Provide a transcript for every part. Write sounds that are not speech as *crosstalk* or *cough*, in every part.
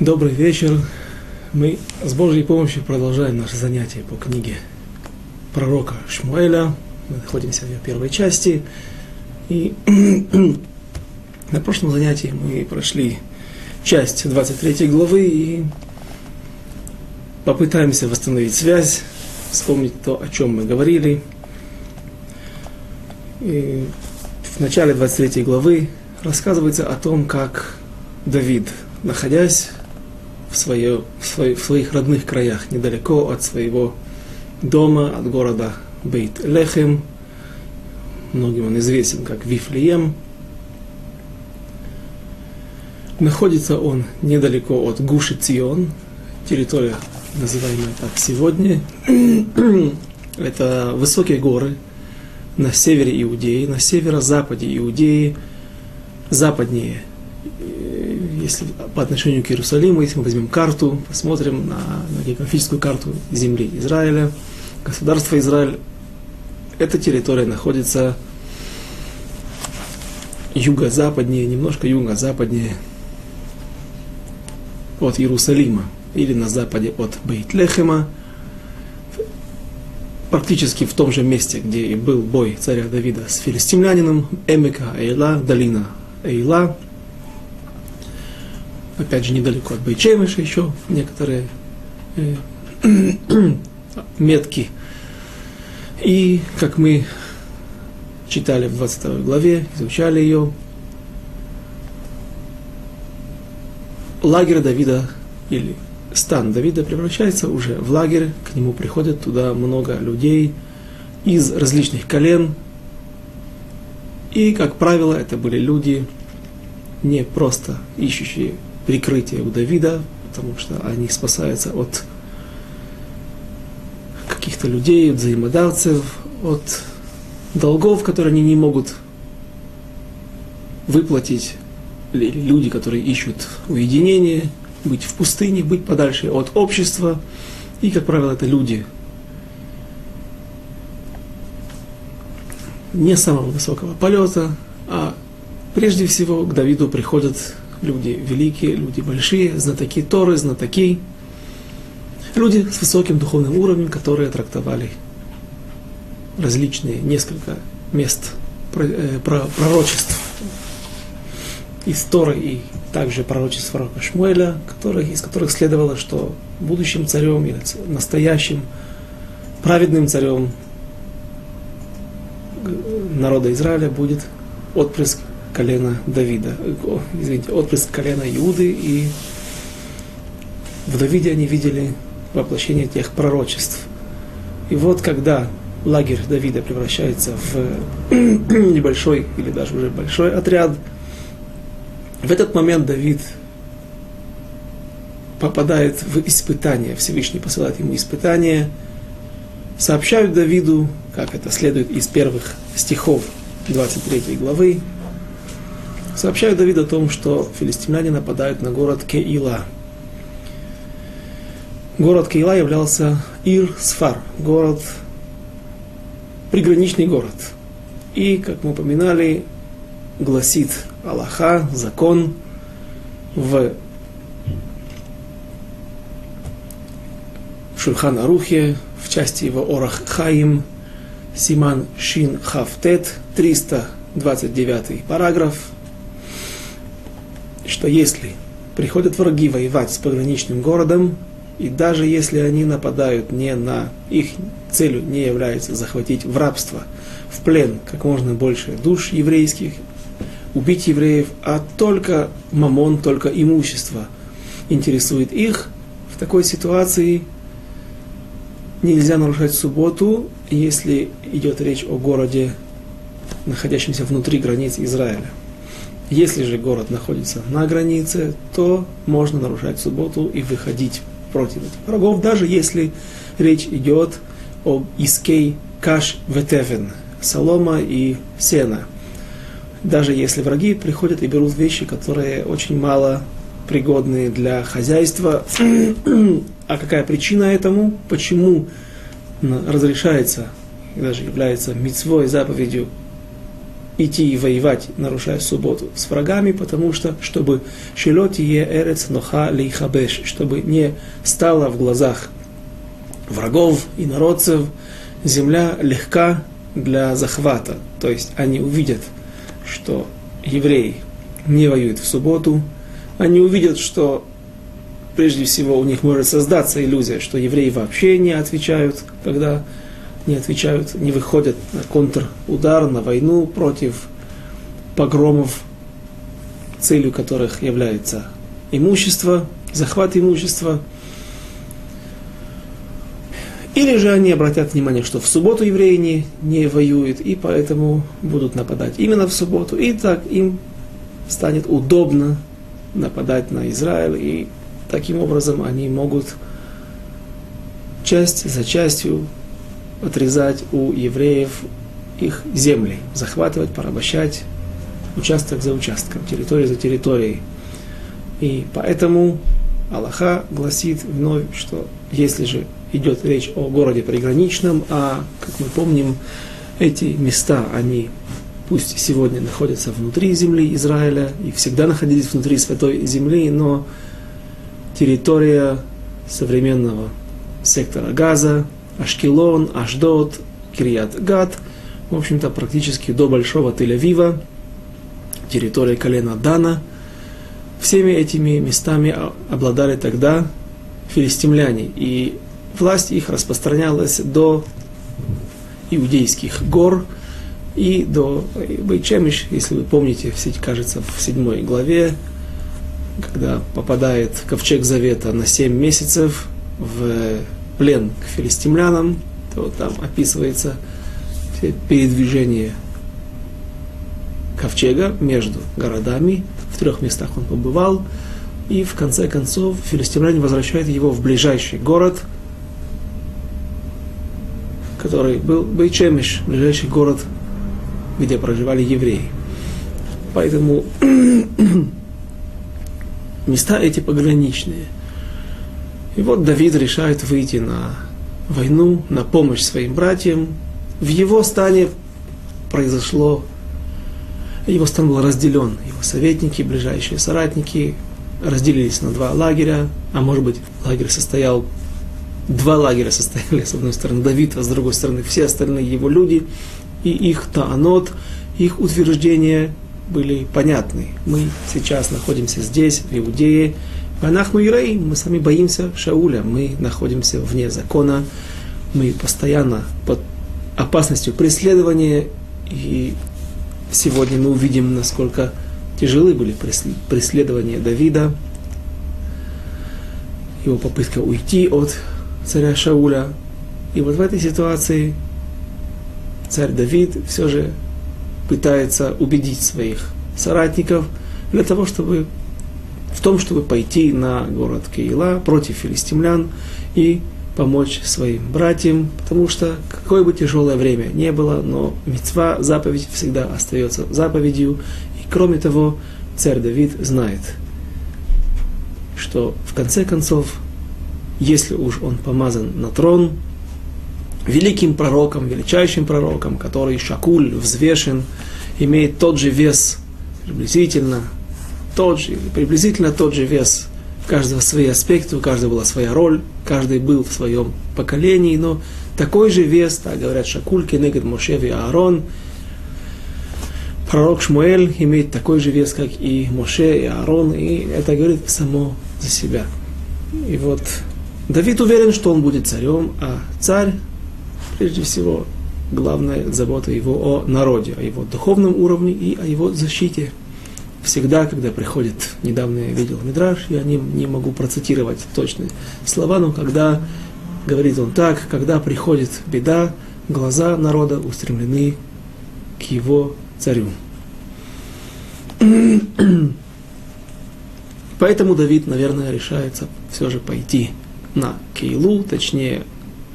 Добрый вечер. Мы с Божьей помощью продолжаем наше занятие по книге пророка Шмуэля. Мы находимся в ее первой части. И *clears throat* на прошлом занятии мы прошли часть 23 главы и попытаемся восстановить связь, вспомнить то, о чем мы говорили. И в начале 23 главы рассказывается о том, как Давид, находясь в, свое, в, свой, в своих родных краях, недалеко от своего дома, от города Бейт-Лехем, многим он известен как Вифлеем, находится он недалеко от Гуши Цион, территория, называемая так сегодня. *clears throat* Это высокие горы на севере Иудеи, на северо-западе Иудеи, западнее если по отношению к Иерусалиму, если мы возьмем карту, посмотрим на, на географическую карту земли Израиля, государство Израиль, эта территория находится юго-западнее, немножко юго-западнее от Иерусалима, или на западе от Бейтлехема, практически в том же месте, где и был бой царя Давида с филистимлянином, Эмека Эйла, долина Эйла, опять же, недалеко от Байчемыша еще некоторые э, *clears throat* метки. И, как мы читали в 22 главе, изучали ее, лагерь Давида или стан Давида превращается уже в лагерь, к нему приходят туда много людей из различных колен, и, как правило, это были люди, не просто ищущие прикрытие у Давида, потому что они спасаются от каких-то людей, от взаимодавцев, от долгов, которые они не могут выплатить, или люди, которые ищут уединение, быть в пустыне, быть подальше от общества. И, как правило, это люди не самого высокого полета, а прежде всего к Давиду приходят люди великие, люди большие, знатоки Торы, знатоки, люди с высоким духовным уровнем, которые трактовали различные, несколько мест э, пророчеств. Из Торы и также пророчеств пророка Шмуэля, которых, из которых следовало, что будущим царем или настоящим праведным царем народа Израиля будет отпрыск колена Давида, извините, отпрыск колена Иуды, и в Давиде они видели воплощение тех пророчеств. И вот когда лагерь Давида превращается в *clears throat* небольшой или даже уже большой отряд, в этот момент Давид попадает в испытание, Всевышний посылает ему испытание, сообщают Давиду, как это следует из первых стихов 23 главы, сообщает Давид о том, что филистимляне нападают на город Кеила. Город Кеила являлся Ир-Сфар, город, приграничный город. И, как мы упоминали, гласит Аллаха, закон в Шульхан Арухе, в части его Орах Хаим, Симан Шин Хафтет, 329 параграф, что если приходят враги воевать с пограничным городом, и даже если они нападают не на их целью не является захватить в рабство, в плен как можно больше душ еврейских, убить евреев, а только мамон, только имущество интересует их, в такой ситуации нельзя нарушать субботу, если идет речь о городе, находящемся внутри границ Израиля. Если же город находится на границе, то можно нарушать субботу и выходить против этих врагов, даже если речь идет о искей каш ветевен, солома и сена. Даже если враги приходят и берут вещи, которые очень мало пригодны для хозяйства. а какая причина этому? Почему разрешается даже является мецвой заповедью идти и воевать, нарушая субботу с врагами, потому что, чтобы шелотие эрец ноха лейхабеш, чтобы не стало в глазах врагов и народцев земля легка для захвата. То есть они увидят, что евреи не воюют в субботу, они увидят, что прежде всего у них может создаться иллюзия, что евреи вообще не отвечают, когда не отвечают, не выходят на контрудар, на войну против погромов, целью которых является имущество, захват имущества. Или же они обратят внимание, что в субботу евреи не, не воюют, и поэтому будут нападать именно в субботу, и так им станет удобно нападать на Израиль, и таким образом они могут часть за частью отрезать у евреев их земли, захватывать, порабощать участок за участком, территория за территорией. И поэтому Аллаха гласит вновь, что если же идет речь о городе приграничном, а, как мы помним, эти места, они пусть сегодня находятся внутри земли Израиля и всегда находились внутри святой земли, но территория современного сектора Газа, Ашкелон, Ашдот, Кирият Гад, в общем-то, практически до Большого Тель-Авива, территория колена Дана. Всеми этими местами обладали тогда филистимляне, и власть их распространялась до иудейских гор и до Бейчемиш, если вы помните, кажется, в седьмой главе, когда попадает ковчег Завета на семь месяцев в плен к филистимлянам, то там описывается передвижение ковчега между городами. В трех местах он побывал. И в конце концов филистимляне возвращают его в ближайший город, который был Бейчемиш, ближайший город, где проживали евреи. Поэтому *clears throat* места эти пограничные. И вот Давид решает выйти на войну, на помощь своим братьям. В его стане произошло, его стан был разделен. Его советники, ближайшие соратники разделились на два лагеря, а может быть лагерь состоял, два лагеря состояли, с одной стороны Давид, а с другой стороны все остальные его люди, и их таанот, их утверждения были понятны. Мы сейчас находимся здесь, в Иудее, Анахну Ирей, мы сами боимся Шауля, мы находимся вне закона, мы постоянно под опасностью преследования, и сегодня мы увидим, насколько тяжелы были преследования Давида, его попытка уйти от царя Шауля. И вот в этой ситуации царь Давид все же пытается убедить своих соратников для того, чтобы в том, чтобы пойти на город Киила против филистимлян и помочь своим братьям, потому что какое бы тяжелое время не было, но мецва, заповедь всегда остается заповедью. И кроме того, царь Давид знает, что в конце концов, если уж он помазан на трон, великим пророком, величайшим пророком, который шакуль, взвешен, имеет тот же вес приблизительно, тот же, приблизительно тот же вес. У каждого свои аспекты, у каждого была своя роль, каждый был в своем поколении, но такой же вес, так говорят Шакульки, Негед Мошев и Аарон. Пророк Шмуэль имеет такой же вес, как и Моше, и Аарон, и это говорит само за себя. И вот Давид уверен, что он будет царем, а царь, прежде всего, главная забота его о народе, о его духовном уровне и о его защите всегда, когда приходит, недавно я видел Мидраш, я не, не могу процитировать точные слова, но когда говорит он так, когда приходит беда, глаза народа устремлены к его царю. *clears throat* Поэтому Давид, наверное, решается все же пойти на Кейлу, точнее,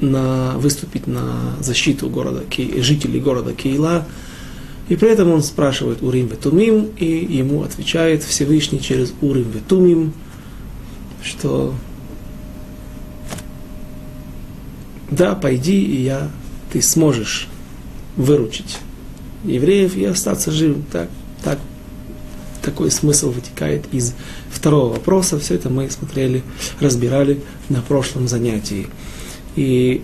на, выступить на защиту города, жителей города Кейла, и при этом он спрашивает Урим Ветумим, и ему отвечает Всевышний через Урим Ветумим, что да, пойди, и я, ты сможешь выручить евреев и остаться живым. Так, так, такой смысл вытекает из второго вопроса. Все это мы смотрели, разбирали на прошлом занятии. И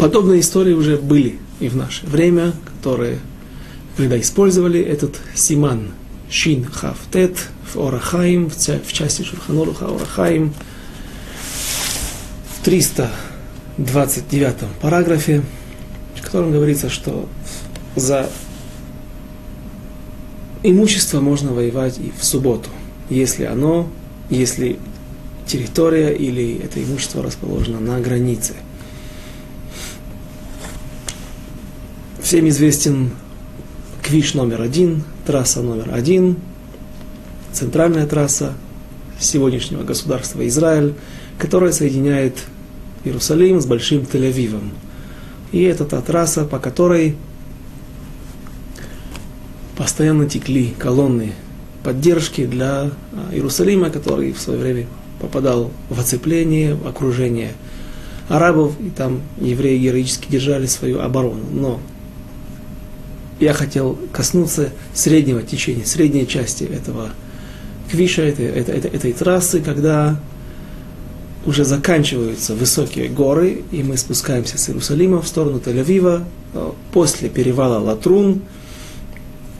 подобные истории уже были и в наше время, которые, когда использовали этот симан Шин Хав Тет в Орахаим, в части Шурханоруха Орахаим, в 329 параграфе, в котором говорится, что за имущество можно воевать и в субботу, если оно, если территория или это имущество расположено на границе – Всем известен Квиш номер один, трасса номер один, центральная трасса сегодняшнего государства Израиль, которая соединяет Иерусалим с Большим Тель-Авивом. И это та трасса, по которой постоянно текли колонны поддержки для а, Иерусалима, который в свое время попадал в оцепление, в окружение арабов, и там евреи героически держали свою оборону. Но я хотел коснуться среднего течения, средней части этого квиша, этой, этой, этой, этой трассы, когда уже заканчиваются высокие горы, и мы спускаемся с Иерусалима в сторону Тель-Авива, э, после перевала Латрун,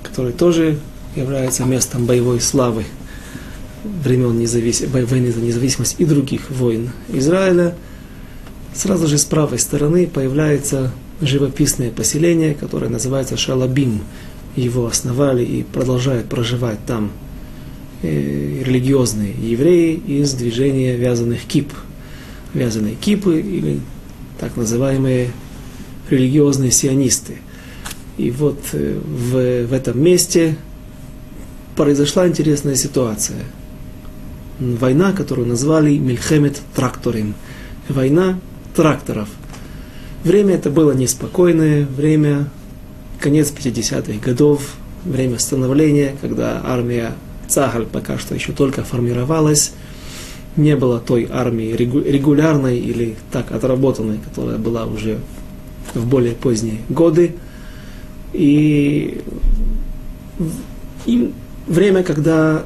который тоже является местом боевой славы времен независ... войны за независимость и других войн Израиля. Сразу же с правой стороны появляется живописное поселение, которое называется Шалабим. Его основали и продолжают проживать там э, религиозные евреи из движения вязаных кип. Вязаные кипы или так называемые религиозные сионисты. И вот э, в, в этом месте произошла интересная ситуация. Война, которую назвали Мильхемет Тракторим. Война тракторов. Время это было неспокойное, время конец 50-х годов, время становления, когда армия Цагаль пока что еще только формировалась, не было той армии регулярной или так отработанной, которая была уже в более поздние годы. И, и время, когда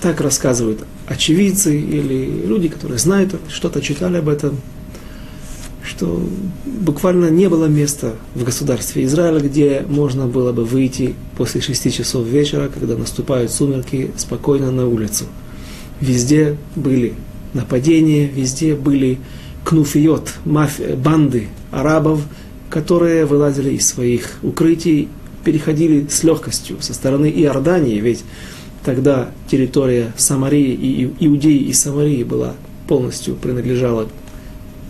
так рассказывают очевидцы или люди, которые знают, что-то читали об этом, что буквально не было места в государстве Израиля, где можно было бы выйти после шести часов вечера, когда наступают сумерки, спокойно на улицу. Везде были нападения, везде были кнуфиот, мафия, банды арабов, которые вылазили из своих укрытий, переходили с легкостью со стороны Иордании, ведь тогда территория Самарии и Иудеи и Самарии была полностью принадлежала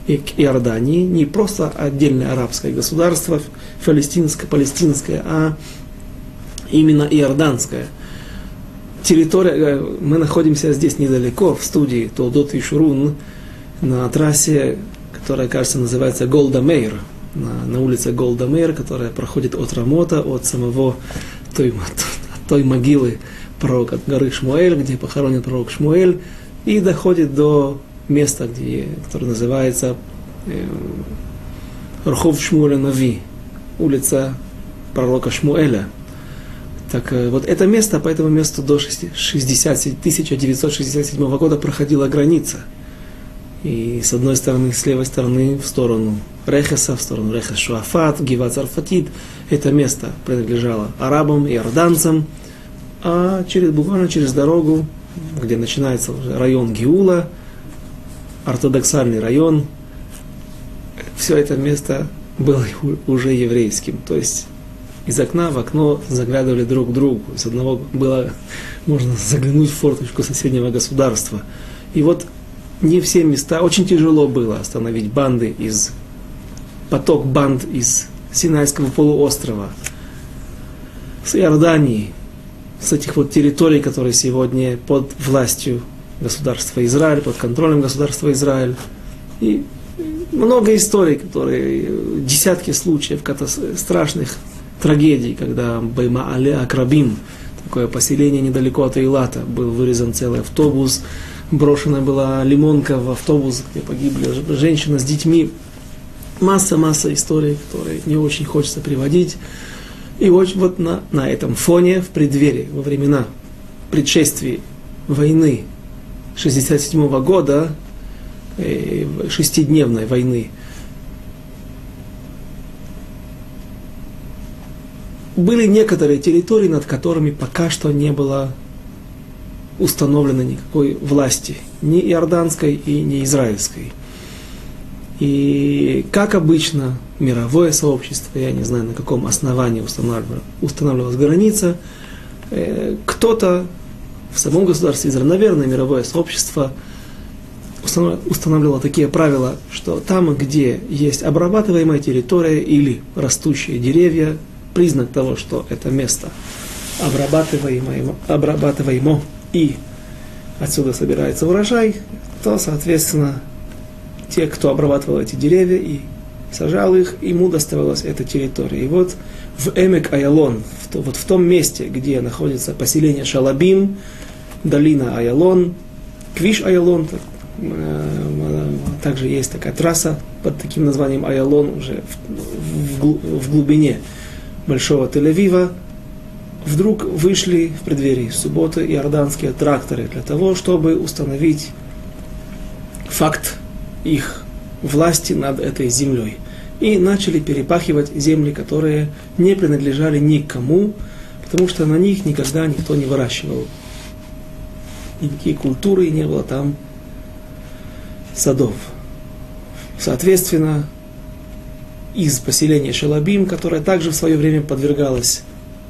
и к Иордании, не просто отдельное арабское государство, палестинское, палестинское, а именно иорданское. Территория, э, мы находимся здесь недалеко, в студии Толдот и Шурун, на трассе, которая, кажется, называется Голда Мейр, на, на улице Голда Мейр, которая проходит от Рамота, от самого той, *laughs* той могилы пророка горы Шмуэль, где похоронен пророк Шмуэль, и доходит до место, где, которое называется э, Рхов Шмуэля Нави, улица пророка Шмуэля. Так э, вот это место, по этому месту до 60, 1967 года проходила граница. И с одной стороны, с левой стороны, в сторону Рехеса, в сторону Рехес Шуафат, Гива Царфатид, это место принадлежало арабам и иорданцам, а через, буквально через дорогу, где начинается район Гиула, ортодоксальный район, все это место было уже еврейским. То есть из окна в окно заглядывали друг к другу. Из одного было можно заглянуть в форточку соседнего государства. И вот не все места, очень тяжело было остановить банды из, поток банд из Синайского полуострова, с Иордании, с этих вот территорий, которые сегодня под властью государства Израиль, под контролем государства Израиль. И много историй, которые, десятки случаев страшных трагедий, когда Байма Але Акрабим, такое поселение недалеко от Эйлата, был вырезан целый автобус, брошена была лимонка в автобус, где погибли женщина с детьми. Масса-масса историй, которые не очень хочется приводить. И вот, вот на, на этом фоне, в преддверии, во времена предшествий войны 67 года, э, шестидневной войны, были некоторые территории, над которыми пока что не было установлено никакой власти, ни иорданской и ни израильской. И как обычно, мировое сообщество, я не знаю, на каком основании устанавливалась, граница, э, кто-то в самом государстве Израиль, наверное, мировое сообщество устанавливало такие правила, что там, где есть обрабатываемая территория или растущие деревья, признак того, что это место обрабатываемо, обрабатываемо и отсюда собирается урожай, то, соответственно, те, кто обрабатывал эти деревья и сажал их, ему доставалась эта территория. И вот в Эмек Аялон, в, вот в том месте, где находится поселение Шалабим, долина Аялон, Квиш Аялон, так, э, также есть такая трасса под таким названием Аялон уже в, в, в глубине Большого Тель-Авива, вдруг вышли в преддверии субботы иорданские тракторы для того, чтобы установить факт их власти над этой землей. И начали перепахивать земли, которые не принадлежали никому, потому что на них никогда никто не выращивал. Никакие культуры не было там садов. Соответственно, из поселения Шалабим, которое также в свое время подвергалось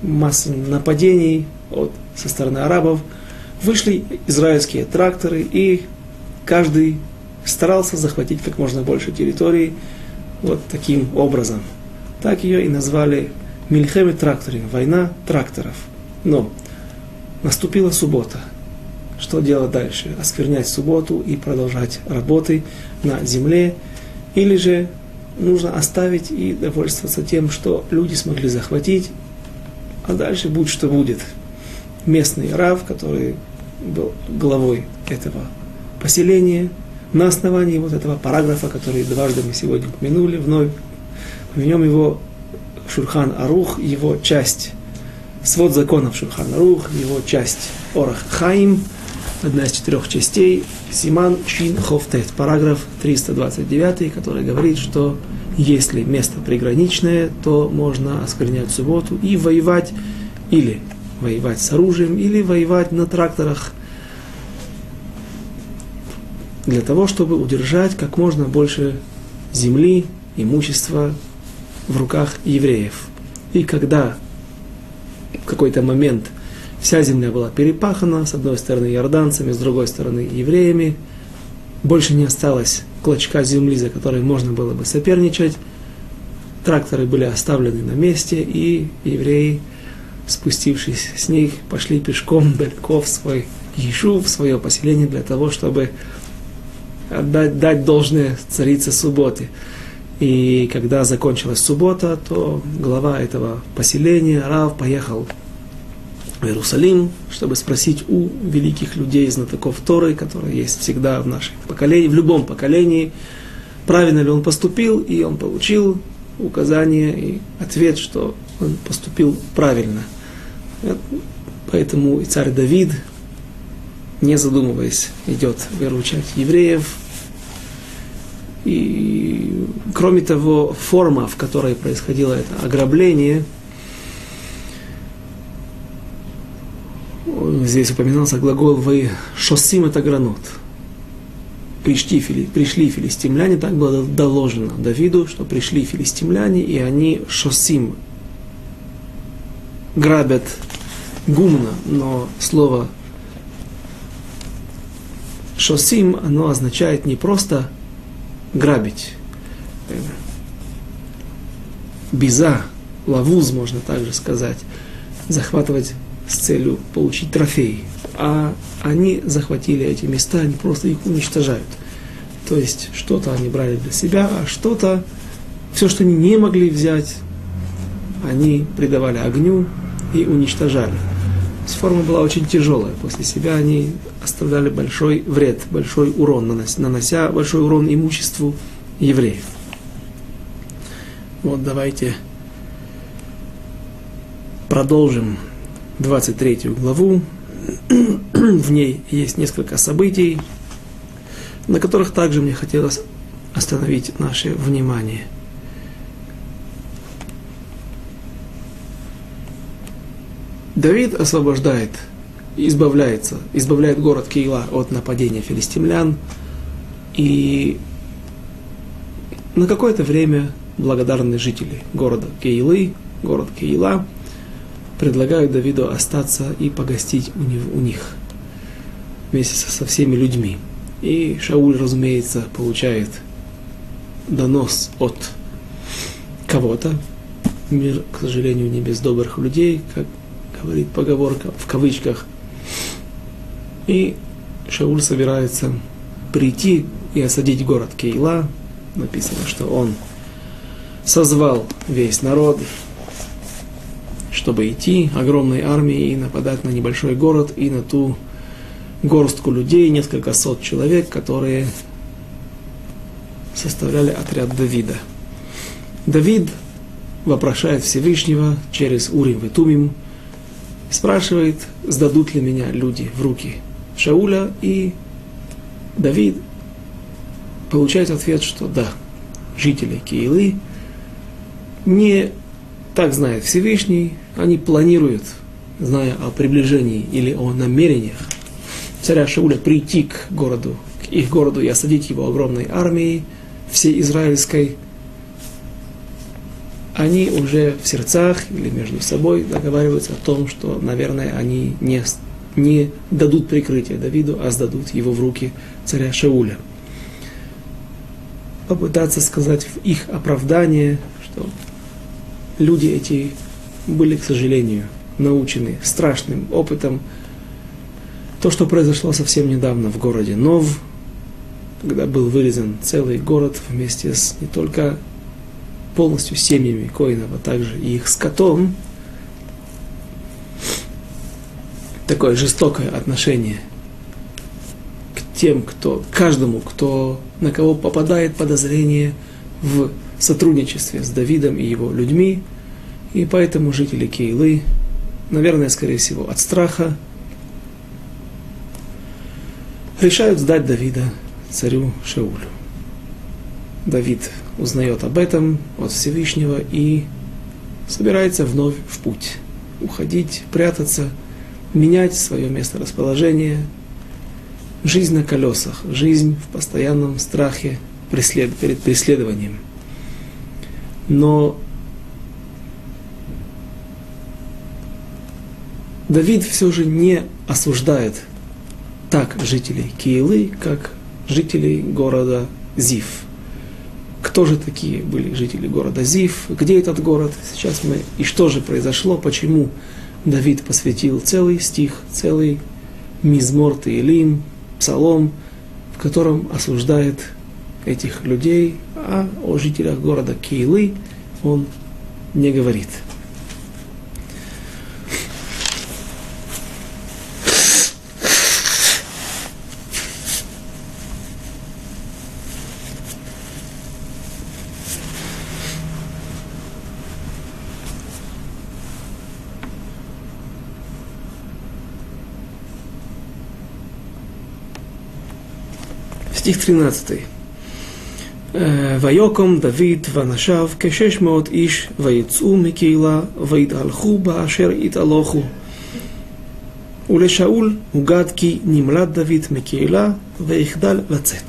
массам нападений от, со стороны арабов, вышли израильские тракторы, и каждый старался захватить как можно больше территорий вот таким образом. Так ее и назвали Мильхеми тракторы, война тракторов. Но наступила суббота. Что делать дальше? Осквернять субботу и продолжать работы на земле? Или же нужно оставить и довольствоваться тем, что люди смогли захватить, а дальше будет, что будет. Местный рав, который был главой этого поселения, на основании вот этого параграфа, который дважды мы сегодня упомянули, вновь поменем его Шурхан Арух, его часть, свод законов Шурхан Арух, его часть Орах Хаим, одна из четырех частей, Симан Чин Хофтет, параграф 329, который говорит, что если место приграничное, то можно осквернять субботу и воевать, или воевать с оружием, или воевать на тракторах, для того, чтобы удержать как можно больше земли, имущества в руках евреев. И когда в какой-то момент Вся земля была перепахана, с одной стороны иорданцами, с другой стороны евреями. Больше не осталось клочка земли, за которой можно было бы соперничать. Тракторы были оставлены на месте, и евреи, спустившись с них, пошли пешком далеко в свой Ишу, в свое поселение, для того, чтобы отдать, дать должное царице субботы. И когда закончилась суббота, то глава этого поселения, Рав, поехал в Иерусалим, чтобы спросить у великих людей, знатоков Торы, которые есть всегда в нашем поколении, в любом поколении, правильно ли он поступил, и он получил указание и ответ, что он поступил правильно. Поэтому и царь Давид, не задумываясь, идет выручать евреев. И кроме того, форма, в которой происходило это ограбление – здесь упоминался глагол «вы шосим это гранот». Пришли, пришли филистимляне, так было доложено Давиду, что пришли филистимляне, и они шосим грабят гумно, но слово шосим, оно означает не просто грабить. Биза, лавуз, можно также сказать, захватывать с целью получить трофей, а они захватили эти места, они просто их уничтожают. То есть что-то они брали для себя, а что-то, все, что они не могли взять, они придавали огню и уничтожали. Форма была очень тяжелая. После себя они оставляли большой вред, большой урон, нанося большой урон имуществу евреев. Вот давайте продолжим 23 главу. *clears throat* В ней есть несколько событий, на которых также мне хотелось остановить наше внимание. Давид освобождает, избавляется, избавляет город Киила от нападения филистимлян. И на какое-то время благодарные жители города Киилы, город Киила, предлагают Давиду остаться и погостить у, него, у них вместе со всеми людьми. И Шауль, разумеется, получает донос от кого-то. Мир, к сожалению, не без добрых людей, как говорит поговорка в кавычках. И Шауль собирается прийти и осадить город Кейла. Написано, что он созвал весь народ, чтобы идти огромной армией и нападать на небольшой город и на ту горстку людей, несколько сот человек, которые составляли отряд Давида. Давид вопрошает Всевышнего через Урим и Тумим, спрашивает, сдадут ли меня люди в руки Шауля, и Давид. Получает ответ, что да, жители Киилы не так знает Всевышний, они планируют, зная о приближении или о намерениях царя Шауля прийти к городу, к их городу и осадить его огромной армией, всей израильской, они уже в сердцах или между собой договариваются о том, что, наверное, они не, не дадут прикрытие Давиду, а сдадут его в руки царя Шауля. Попытаться сказать в их оправдание, что люди эти были, к сожалению, научены страшным опытом. То, что произошло совсем недавно в городе Нов, когда был вырезан целый город вместе с не только полностью семьями коинов, а также и их скотом, такое жестокое отношение к тем, кто, каждому, кто, на кого попадает подозрение в сотрудничестве с Давидом и его людьми, и поэтому жители Кейлы, наверное, скорее всего, от страха, решают сдать Давида царю Шаулю. Давид узнает об этом от Всевышнего и собирается вновь в путь. Уходить, прятаться, менять свое место расположения. Жизнь на колесах, жизнь в постоянном страхе преслед... перед преследованием. Но Давид все же не осуждает так жителей Киилы, как жителей города Зив. Кто же такие были жители города Зив? Где этот город? Сейчас мы... И что же произошло? Почему Давид посвятил целый стих, целый мизмор Таилим, псалом, в котором осуждает этих людей, а о жителях города Киилы он не говорит. Стих 13. ויקום דוד ואנשיו כשש מאות איש ויצאו מקהילה ויתהלכו באשר יתהלכו. ולשאול הוגד כי נמלט דוד מקהילה ויחדל לצאת.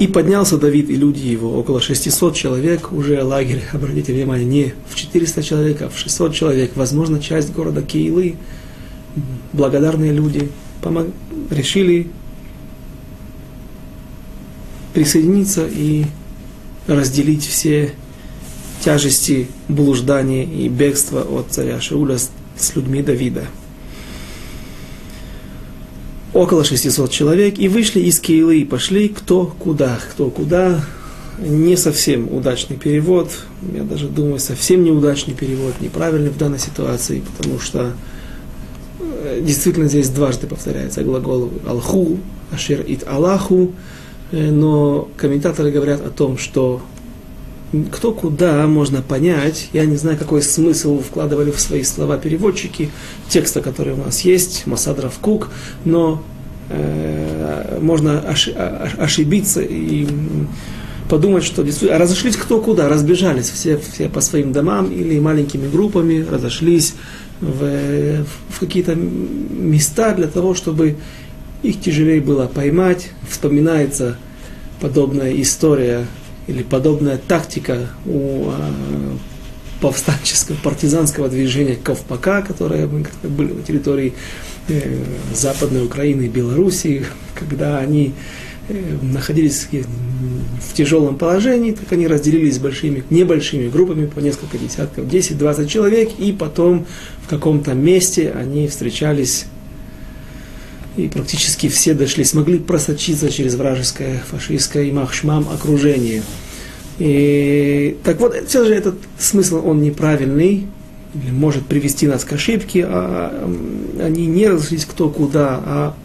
И поднялся Давид и люди его, около 600 человек, уже лагерь, обратите внимание, не в 400 человек, а в 600 человек, возможно, часть города Киилы, благодарные люди, помог, решили присоединиться и разделить все тяжести блуждания и бегства от царя Шауля с, людьми Давида. Около 600 человек и вышли из Кейлы и пошли кто куда, кто куда. не совсем удачный перевод, я даже думаю, совсем неудачный перевод, неправильный в данной ситуации, потому что э, действительно здесь дважды повторяется глагол алху, ашер ит аллаху, но комментаторы говорят о том, что кто куда можно понять. Я не знаю, какой смысл вкладывали в свои слова переводчики текста, который у нас есть, Масадров Кук, но э, можно ошибиться и подумать, что действительно разошлись кто куда, разбежались все, все по своим домам или маленькими группами, разошлись в, в какие-то места для того, чтобы их тяжелее было поймать. Вспоминается подобная история или подобная тактика у э, повстанческого партизанского движения Ковпака, которое мы были на территории э, Западной Украины и Белоруссии, когда они э, находились в тяжелом положении, так они разделились большими, небольшими группами по несколько десятков, 10-20 человек, и потом в каком-то месте они встречались и практически все дошли, смогли просочиться через вражеское, фашистское и махшмам окружение. И, так вот, все же этот смысл, он неправильный, или может привести нас к ошибке, а, они не разошлись кто куда, а,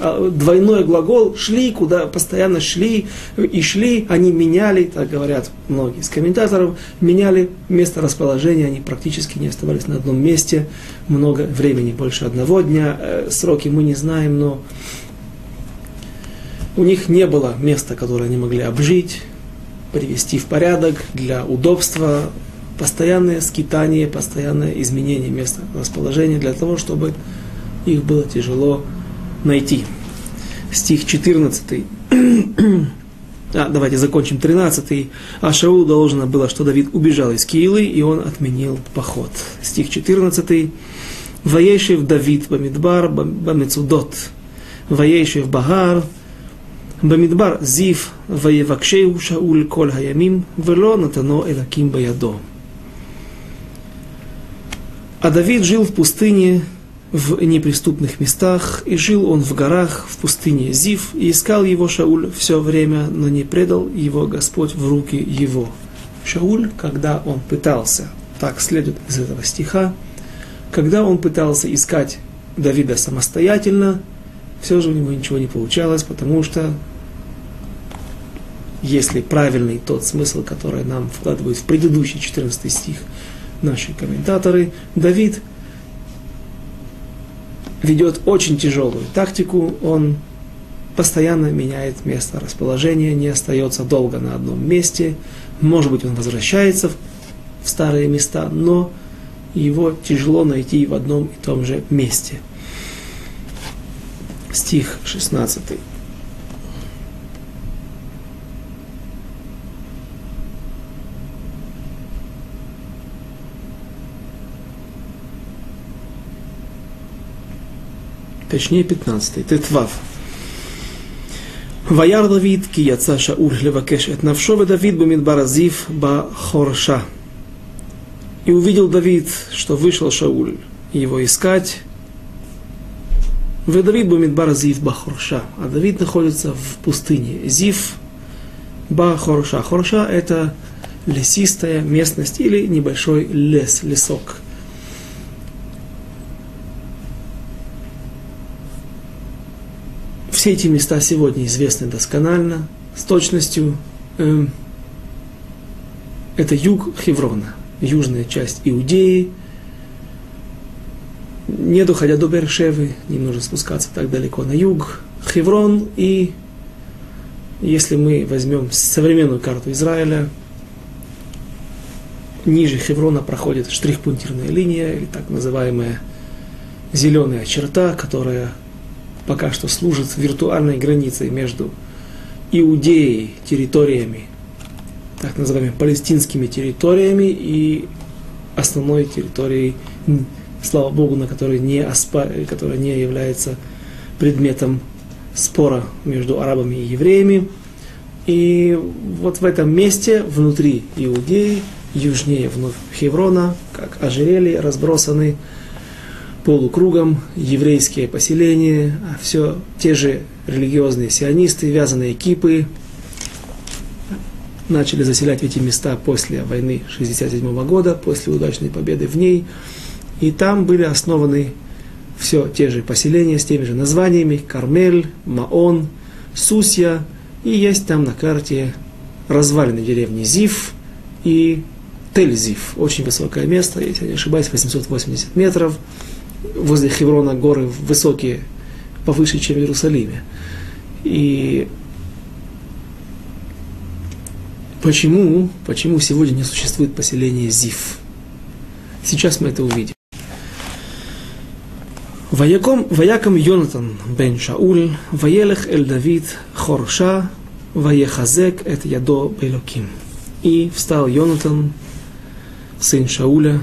а двойной глагол шли, куда постоянно шли и шли, они меняли, так говорят многие из комментаторов, меняли место расположения, они практически не оставались на одном месте много времени, больше одного дня, э, сроки мы не знаем, но у них не было места, которое они могли обжить, привести в порядок для удобства постоянное скитание, постоянное изменение места расположения для того, чтобы их было тяжело найти. Стих 14. *clears throat* а, давайте закончим 13. А Шау доложено было, что Давид убежал из Киилы, и он отменил поход. Стих 14. Ваешев Давид Бамидбар Бамецудот. Ваешев Багар Бамидбар Зив Ваевакшеу Шауль Коль Хаямим Вело Натано Элаким Баядо. А Давид жил в пустыне, в неприступных местах, и жил он в горах, в пустыне Зив, и искал его Шауль все время, но не предал его Господь в руки его. Шауль, когда он пытался, так следует из этого стиха, когда он пытался искать Давида самостоятельно, все же у него ничего не получалось, потому что если правильный тот смысл, который нам вкладывают в предыдущий 14 стих, наши комментаторы, Давид ведет очень тяжелую тактику, он постоянно меняет место расположения, не остается долго на одном месте, может быть он возвращается в старые места, но его тяжело найти в одном и том же месте. Стих 16. Точнее 15, Тетвав. Ваяр Давид, ки яца Шауль левакеш эт навшо Давид бамидбар Зив ба Хорша. И увидел Давид, что вышел Шауль его искать. В Давид бамидбар Зив ба Хорша. А Давид находится в пустыне. Зив ба Хорша. Хорша это лесистая местность или небольшой лес, лесок. Все эти места сегодня известны досконально, с точностью. Э, это юг Хеврона, южная часть Иудеи. Не доходя до Бершевы, не нужно спускаться так далеко на юг. Хеврон и, если мы возьмем современную карту Израиля, ниже Хеврона проходит штрих-пунктирная линия, или так называемая зеленая черта, которая пока что служит виртуальной границей между Иудеей, территориями, так называемыми палестинскими территориями и основной территорией, слава Богу, на которой не, оспа... которая не является предметом спора между арабами и евреями. И вот в этом месте, внутри Иудеи, южнее вновь Хеврона, как ожерелье, разбросаны полукругом еврейские поселения, а все те же религиозные сионисты, вязаные кипы, начали заселять эти места после войны 67 года, после удачной победы в ней. И там были основаны все те же поселения с теми же названиями Кармель, Маон, Сусья. И есть там на карте развалины деревни Зив и Тель-Зив. Очень высокое место, если я не ошибаюсь, 880 метров. Возле Хеврона горы высокие, повыше, чем в Иерусалиме. И почему, почему сегодня не существует поселение Зив? Сейчас мы это увидим. Ваяком, ваяком Йонатан бен Шауль, ваелех эль Давид хорша, ваехазек эт ядо белоким. И встал Йонатан, сын Шауля,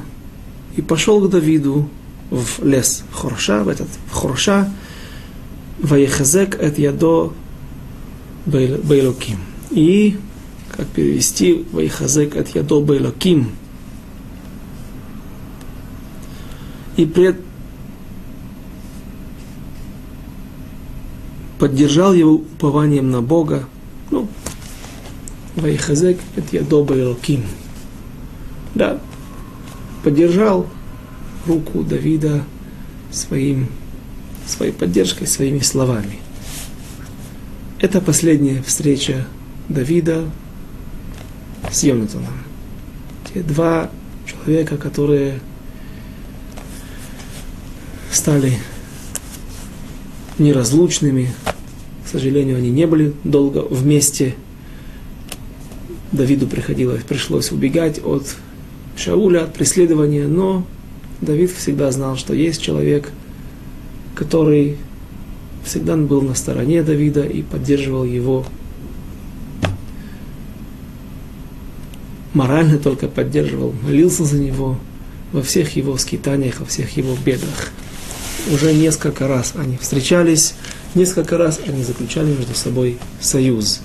и пошел к Давиду в лес Хорша, в этот в Хорша, ваехазек эт ядо белоким. И, как перевести, ваехазек эт ядо белоким. И пред поддержал его упованием на Бога. Ну, Вайхазек это я добрый Луким. Да, поддержал руку Давида своим, своей поддержкой, своими словами. Это последняя встреча Давида с Йонатаном. Те два человека, которые стали неразлучными, к сожалению, они не были долго вместе. Давиду приходилось, пришлось убегать от Шауля, от преследования, но Давид всегда знал, что есть человек, который всегда был на стороне Давида и поддерживал его морально только поддерживал, молился за него во всех его скитаниях, во всех его бедах. Уже несколько раз они встречались, Несколько раз они заключали между собой союз.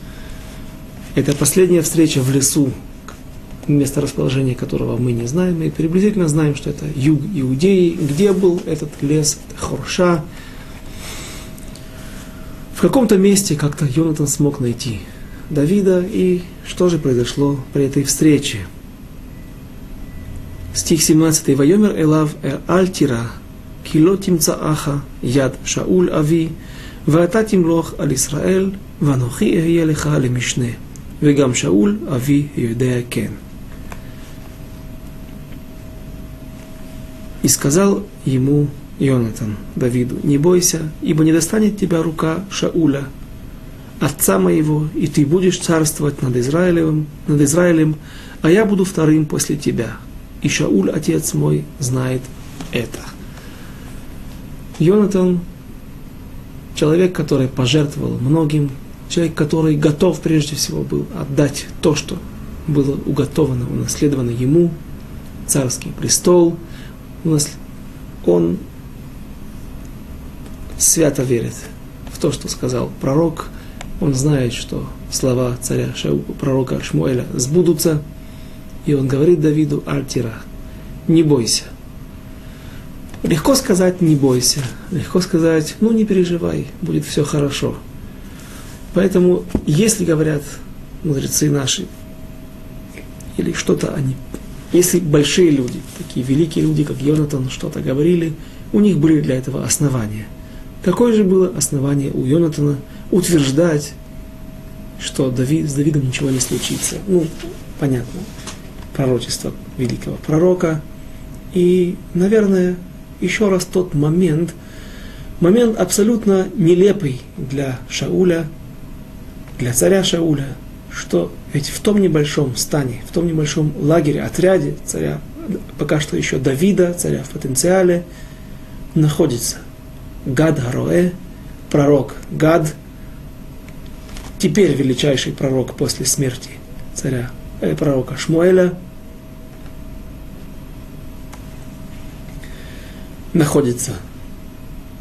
Это последняя встреча в лесу, место расположения которого мы не знаем, и приблизительно знаем, что это юг Иудеи. Где был этот лес? Это Хорша. В каком-то месте как-то Йонатан смог найти Давида, и что же произошло при этой встрече? Стих 17. «Вайомер элав альтира, кило тимцааха, яд Шауль ави, ואתה תמלוך על ישראל, ואנוכי אהיה לך למשנה, וגם שאול אבי יודע כן. И сказал ему Йонатан, Давиду, не бойся, ибо не достанет тебя рука Шауля, отца моего, и ты будешь царствовать над Израилем, над Израилем, а я буду вторым после тебя. И Шауль, отец мой, знает это. Йонатан человек, который пожертвовал многим, человек, который готов прежде всего был отдать то, что было уготовано, унаследовано ему, царский престол, он свято верит в то, что сказал пророк, он знает, что слова царя Шау, пророка Шмуэля сбудутся, и он говорит Давиду Альтира, не бойся, Легко сказать «не бойся», легко сказать «ну не переживай, будет все хорошо». Поэтому, если говорят мудрецы наши, или что-то они, если большие люди, такие великие люди, как Йонатан, что-то говорили, у них были для этого основания. Какое же было основание у Йонатана утверждать, что Давид, с Давидом ничего не случится? Ну, понятно, пророчество великого пророка. И, наверное, еще раз тот момент, момент абсолютно нелепый для Шауля, для царя Шауля, что ведь в том небольшом стане, в том небольшом лагере, отряде царя, пока что еще Давида, царя в потенциале, находится Гад Хароэ, пророк Гад, теперь величайший пророк после смерти царя, э, пророка Шмуэля, находится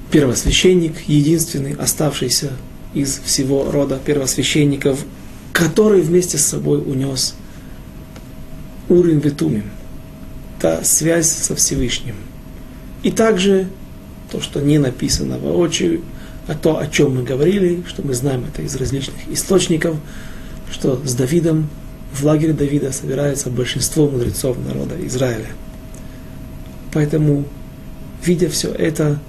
первосвященник, единственный оставшийся из всего рода первосвященников, который вместе с собой унес Урим Ветумим, та связь со Всевышним. И также то, что не написано воочию, а то, о чем мы говорили, что мы знаем это из различных источников, что с Давидом в лагерь Давида собирается большинство мудрецов народа Израиля. Поэтому, видя все это,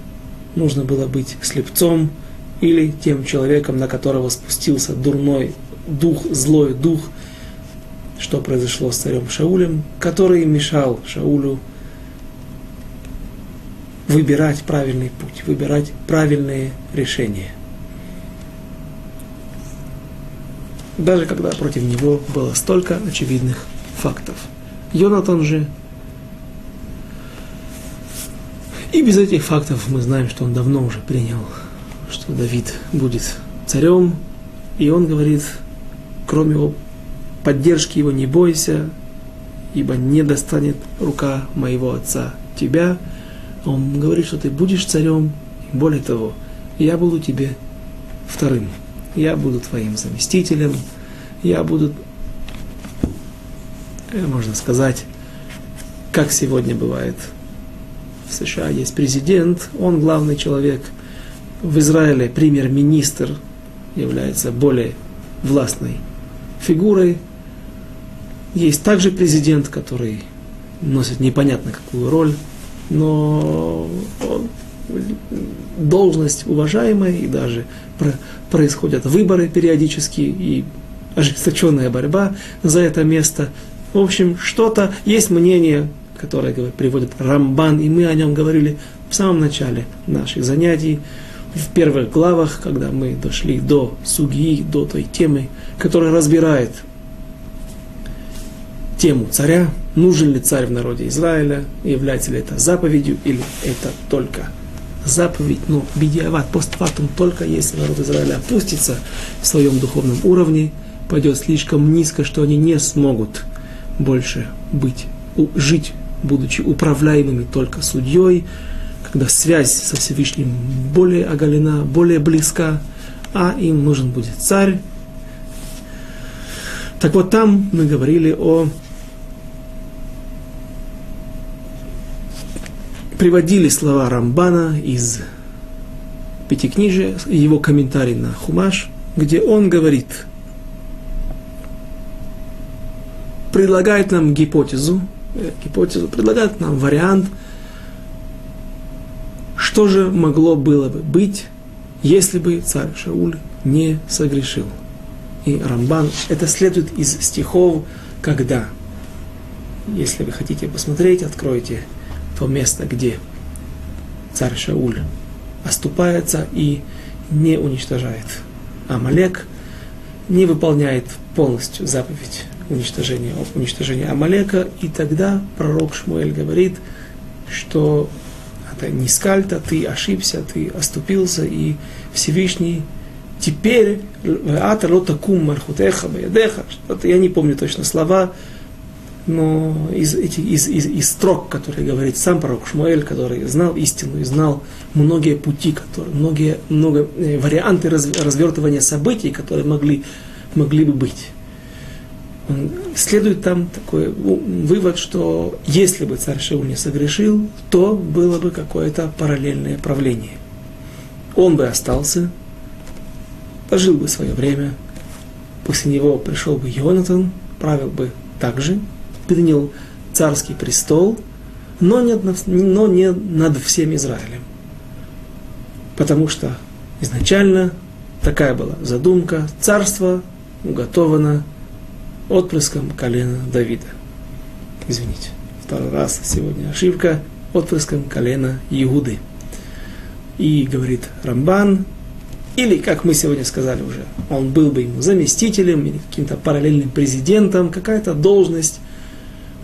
нужно было быть слепцом или тем человеком, на которого спустился дурной дух, злой дух, что произошло с царем Шаулем, который мешал Шаулю выбирать правильный путь, выбирать правильные решения. Даже когда против него было столько очевидных фактов. Йонатан же и без этих фактов мы знаем, что он давно уже принял, что Давид будет царем. И он говорит, кроме его поддержки его не бойся, ибо не достанет рука моего отца тебя. Он говорит, что ты будешь царем, более того, я буду тебе вторым. Я буду твоим заместителем, я буду, э, можно сказать, как сегодня бывает – в США есть президент, он главный человек. В Израиле премьер-министр является более властной фигурой. Есть также президент, который носит непонятно какую роль, но должность уважаемая, и даже происходят выборы периодически, и ожесточенная борьба за это место. В общем, что-то, есть мнение, которое приводит Рамбан, и мы о нем говорили в самом начале наших занятий, в первых главах, когда мы дошли до суги, до той темы, которая разбирает тему царя, нужен ли царь в народе Израиля, является ли это заповедью или это только заповедь, но бедиават, постфактум, только если народ Израиля опустится в своем духовном уровне, пойдет слишком низко, что они не смогут больше быть, жить будучи управляемыми только судьей, когда связь со Всевышним более оголена, более близка, а им нужен будет царь. Так вот там мы говорили о приводили слова Рамбана из Пятикнижия, его комментарий на Хумаш, где он говорит, предлагает нам гипотезу, гипотезу, предлагает нам вариант, что же могло было бы быть, если бы царь Шауль не согрешил. И Рамбан, это следует из стихов, когда, если вы хотите посмотреть, откройте то место, где царь Шауль оступается и не уничтожает. Амалек не выполняет полностью заповедь уничтожения, уничтожения Амалека, и тогда пророк Шмуэль говорит, что это не скальта, ты ошибся, ты оступился, и Всевышний теперь ата лотакум мархутеха баядеха, я не помню точно слова, но из, этих, из, из, из строк, которые говорит сам пророк Шмуэль, который знал истину и знал многие пути, которые, многие, много э, варианты раз, развертывания событий, которые могли, могли бы быть следует там такой вывод, что если бы царь Шауль не согрешил, то было бы какое-то параллельное правление. Он бы остался, пожил бы свое время, после него пришел бы Йонатан, правил бы также, принял царский престол, но не, но не над всем Израилем. Потому что изначально такая была задумка, царство уготовано отпрыском колена Давида. Извините, второй раз сегодня ошибка, отпрыском колена Иуды. И говорит Рамбан, или, как мы сегодня сказали уже, он был бы ему заместителем или каким-то параллельным президентом, какая-то должность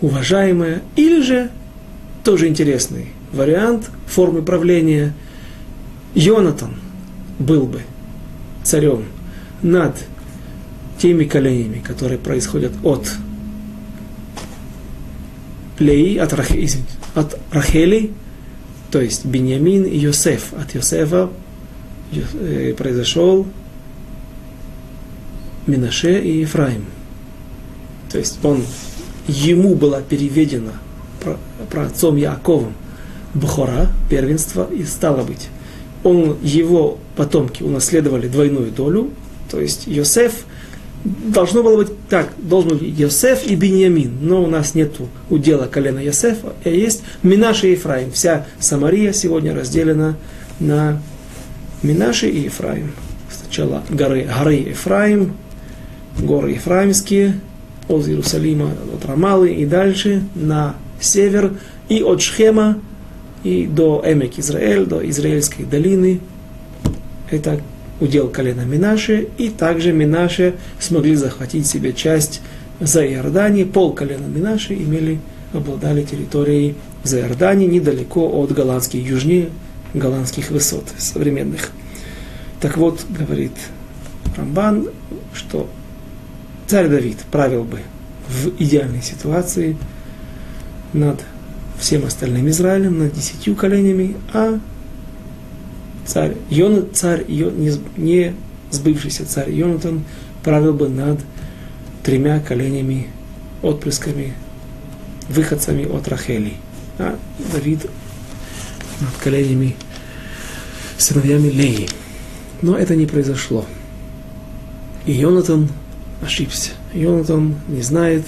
уважаемая, или же тоже интересный вариант формы правления. Йонатан был бы царем над теми коленями, которые происходят от Леи, от, Рах, от Рахели, то есть Беньямин и Йосеф. От Йосефа э, произошел Минаше и Ефраим. То есть он, ему была переведена про, про отцом Яковом Бухора, первенство, и стало быть, он, его потомки унаследовали двойную долю, то есть Йосеф должно было быть так, должен быть Йосеф и Беньямин, но у нас нет удела колена Йосефа, а есть Минаши и Ефраим. Вся Самария сегодня разделена на Минаши и Ефраим. Сначала горы, горы Ефраим, горы Ефраимские, от Иерусалима, от Рамалы и дальше на север, и от Шхема и до Эмек Израиль, до Израильской долины. Это удел колена Минаши, и также Минаши смогли захватить себе часть за Иордании, пол колена Минаши имели, обладали территорией за Иордании, недалеко от голландских, южнее голландских высот современных. Так вот, говорит Рамбан, что царь Давид правил бы в идеальной ситуации над всем остальным Израилем, над десятью коленями, а царь, Йон, царь не, не сбывшийся царь Йонатан правил бы над тремя коленями, отпрысками, выходцами от Рахели. А Давид над коленями сыновьями Леи. Но это не произошло. И Йонатан ошибся. Йонатан не знает,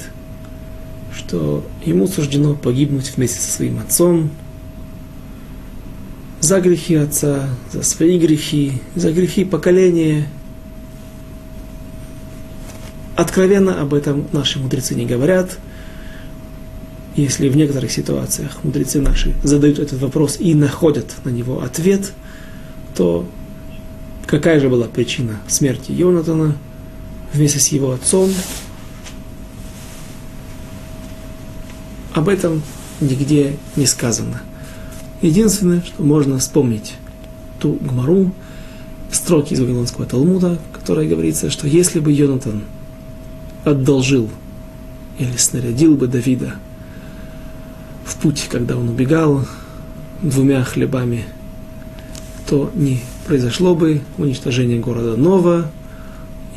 что ему суждено погибнуть вместе со своим отцом, за грехи отца, за свои грехи, за грехи поколения. Откровенно об этом наши мудрецы не говорят. Если в некоторых ситуациях мудрецы наши задают этот вопрос и находят на него ответ, то какая же была причина смерти Йонатана вместе с его отцом? Об этом нигде не сказано. Единственное, что можно вспомнить ту гмару, строки из Вавилонского Талмуда, в которой говорится, что если бы Йонатан одолжил или снарядил бы Давида в путь, когда он убегал двумя хлебами, то не произошло бы уничтожение города Нова,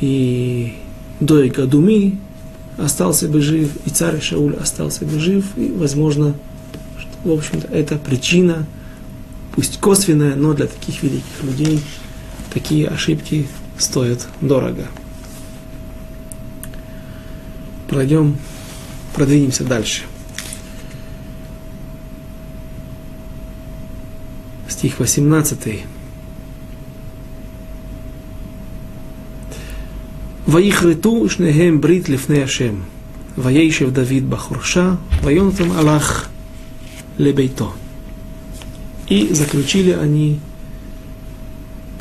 и Дой Гадуми остался бы жив, и царь Шауль остался бы жив, и, возможно, в общем-то, это причина, пусть косвенная, но для таких великих людей такие ошибки стоят дорого. Пройдем, продвинемся дальше. Стих 18. ויכרתו שניהם ברית לפני השם, וישב דוד בחורשה, ויונתן הלך лебейто. И заключили они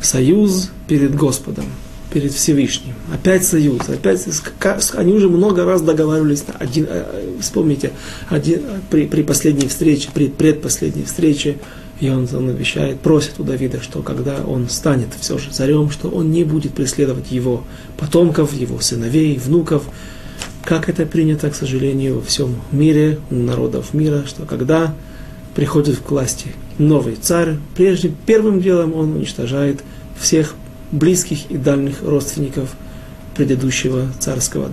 союз перед Господом, перед Всевышним. Опять союз, опять они уже много раз договаривались. Один, э, вспомните, один, при, при последней встрече, при предпоследней встрече, и он, он просит у Давида, что когда он станет все же царем, что он не будет преследовать его потомков, его сыновей, внуков, как это принято, к сожалению, во всем мире, у народов мира, что когда приходит к власти новый царь, прежде, первым делом он уничтожает всех близких и дальних родственников предыдущего царского,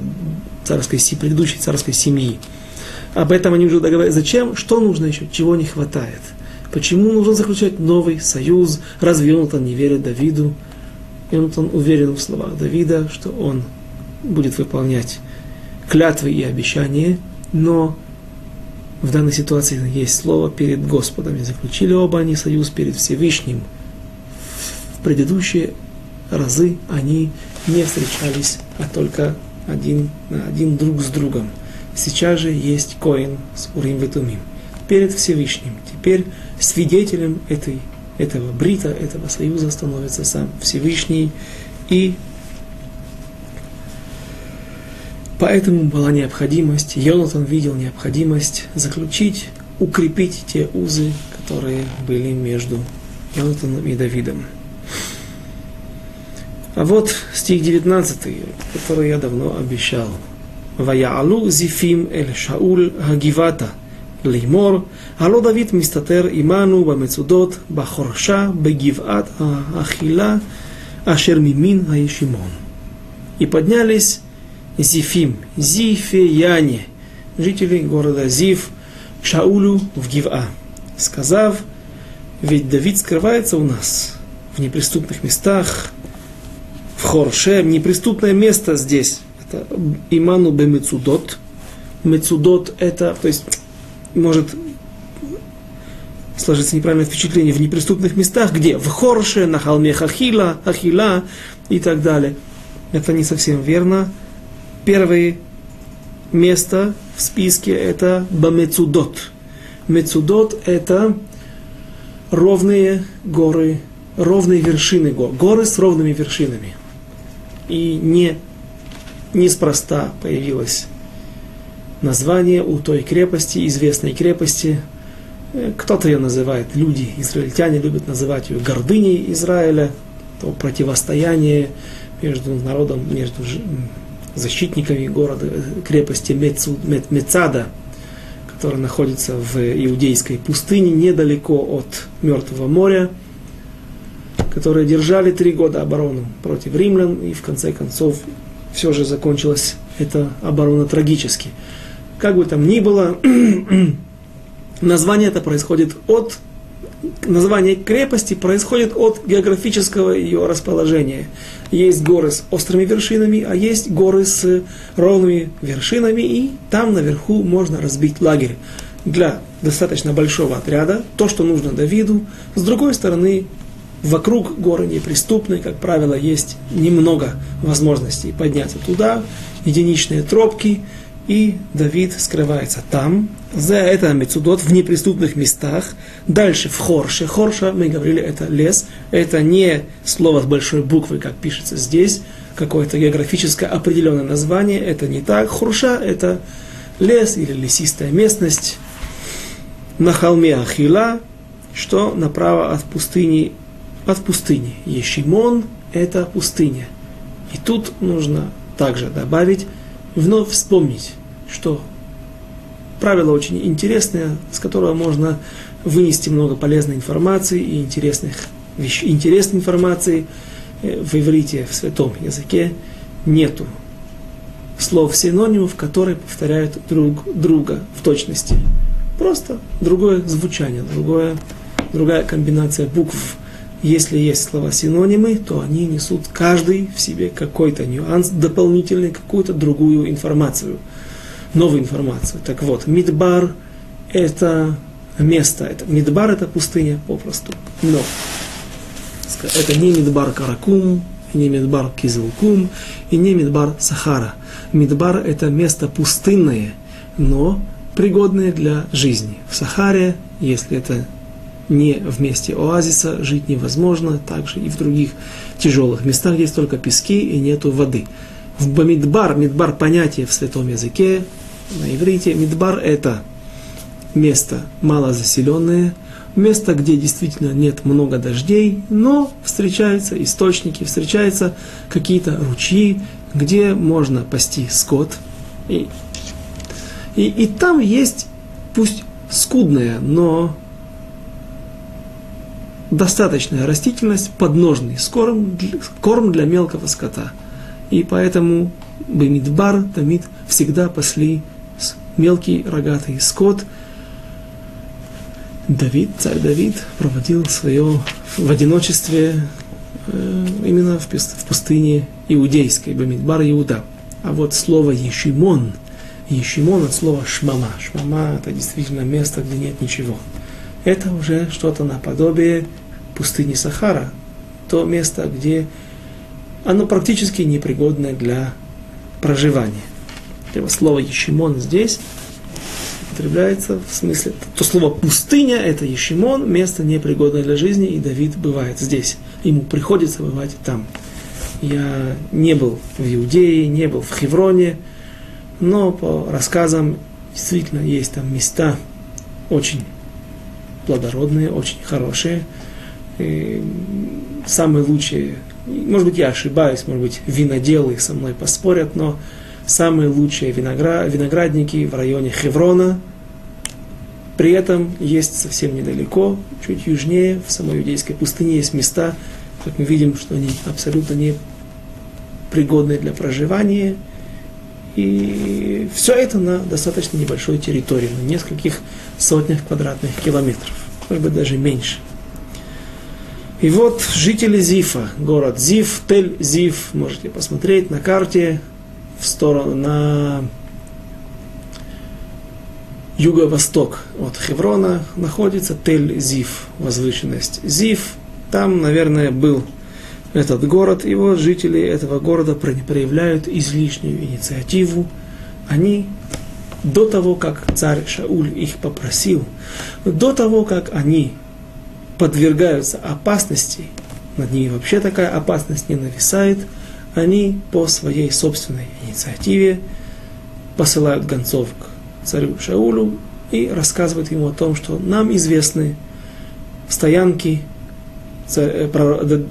царской, предыдущей царской семьи. Об этом они уже договорились. Зачем? Что нужно еще? Чего не хватает? Почему нужно заключать новый союз? Разве он не верит Давиду? Он уверен в словах Давида, что он будет выполнять клятвы и обещания, но в данной ситуации есть слово перед Господом. И заключили оба они союз перед Всевышним. В предыдущие разы они не встречались, а только один один друг с другом. Сейчас же есть Коин с Урим Ветумим. Перед Всевышним. Теперь свидетелем этой, этого брита, этого союза становится сам Всевышний. И Поэтому была необходимость, Йонатан видел необходимость заключить, укрепить те узы, которые были между Йонатаном и Давидом. А вот стих 19, который я давно обещал. ויעלו זיפים אל שאול הגבעתה לאמור, הלא דוד מסתתר עמנו במצודות, בחורשה, בגבעת האכילה, אשר ממין הישימון. И поднялись Зифим, Зифеяне, жители города Зив, Шаулю в Гива, сказав, ведь Давид скрывается у нас в неприступных местах, в Хорше, неприступное место здесь, это иману бе мецудот. Это, то есть, может сложиться неправильное впечатление в неприступных местах, где? В Хорше, на холме Хахила, Ахила и так далее. Это не совсем верно. Первое место в списке это Бамецудот. Мецудот это ровные горы, ровные вершины гор, горы с ровными вершинами. И не неспроста появилось название у той крепости, известной крепости. Э, кто-то ее называет, люди, израильтяне любят называть ее гордыней Израиля, то противостояние между народом, между защитниками города, крепости Мецада, которая находится в иудейской пустыне, недалеко от Мертвого моря, которые держали три года оборону против римлян, и в конце концов все же закончилась эта оборона трагически. Как бы там ни было, *clears throat* название это происходит от название крепости происходит от географического ее расположения. Есть горы с острыми вершинами, а есть горы с ровными вершинами, и там наверху можно разбить лагерь для достаточно большого отряда, то, что нужно Давиду. С другой стороны, вокруг горы неприступны, как правило, есть немного возможностей подняться туда, единичные тропки, и Давид скрывается там, за это Мецудот, в неприступных местах. Дальше в Хорше. Хорша, мы говорили, это лес. Это не слово с большой буквы, как пишется здесь, какое-то географическое определенное название. Это не так. Хорша – это лес или лесистая местность. На холме Ахила, что направо от пустыни, от пустыни. Ешимон – это пустыня. И тут нужно также добавить вновь вспомнить, что правило очень интересное, с которого можно вынести много полезной информации и интересных вещ, интересной информации. Э, в иврите, в святом языке, нету слов синонимов, которые повторяют друг друга в точности. Просто другое звучание, другое, другая комбинация букв. Если есть слова синонимы, то они несут каждый в себе какой-то нюанс, дополнительный, какую-то другую информацию, новую информацию. Так вот, Мидбар – это место, это, Мидбар – это пустыня попросту. Но это не Мидбар Каракум, не Мидбар Кизилкум и не Мидбар Сахара. Мидбар – это место пустынное, но пригодное для жизни. В Сахаре, если это не в месте оазиса жить невозможно, также и в других тяжелых местах, есть только пески и нету воды. В Бамидбар, Мидбар понятие в святом языке, на иврите, Мидбар это место малозаселенное, место, где действительно нет много дождей, но встречаются источники, встречаются какие-то ручьи, где можно пасти скот. И, и, и там есть, пусть скудная, но достаточная растительность, подножный корм, корм для мелкого скота. И поэтому Бемидбар, Тамид всегда пасли мелкий рогатый скот. Давид, царь Давид, проводил свое в одиночестве э, именно в, пустыне иудейской, Бемидбар Иуда. А вот слово Ешимон, Ешимон от слова Шмама. Шмама это действительно место, где нет ничего это уже что-то наподобие пустыни Сахара, то место, где оно практически непригодное для проживания. Это слово Ешимон здесь употребляется в смысле, то слово пустыня это Ешимон, место непригодное для жизни, и Давид бывает здесь. Ему приходится бывать там. Я не был в Иудее, не был в Хевроне, но по рассказам действительно есть там места очень плодородные, очень хорошие. Самые лучшие, может быть, я ошибаюсь, может быть, виноделы со мной поспорят, но самые лучшие виноград, виноградники в районе Хеврона. При этом есть совсем недалеко, чуть южнее, в самой иудейской пустыне есть места, как мы видим, что они абсолютно не пригодны для проживания. И все это на достаточно небольшой территории, на нескольких сотнях квадратных километров, может быть даже меньше. И вот жители Зифа, город Зиф, Тель-Зиф, можете посмотреть на карте, в сторону, на юго-восток от Хеврона находится Тель-Зив, возвышенность Зив. Там, наверное, был этот город, и вот жители этого города проявляют излишнюю инициативу. Они до того, как царь Шауль их попросил, до того, как они подвергаются опасности, над ними вообще такая опасность не нависает, они по своей собственной инициативе посылают гонцов к царю Шаулю и рассказывают ему о том, что нам известны стоянки э,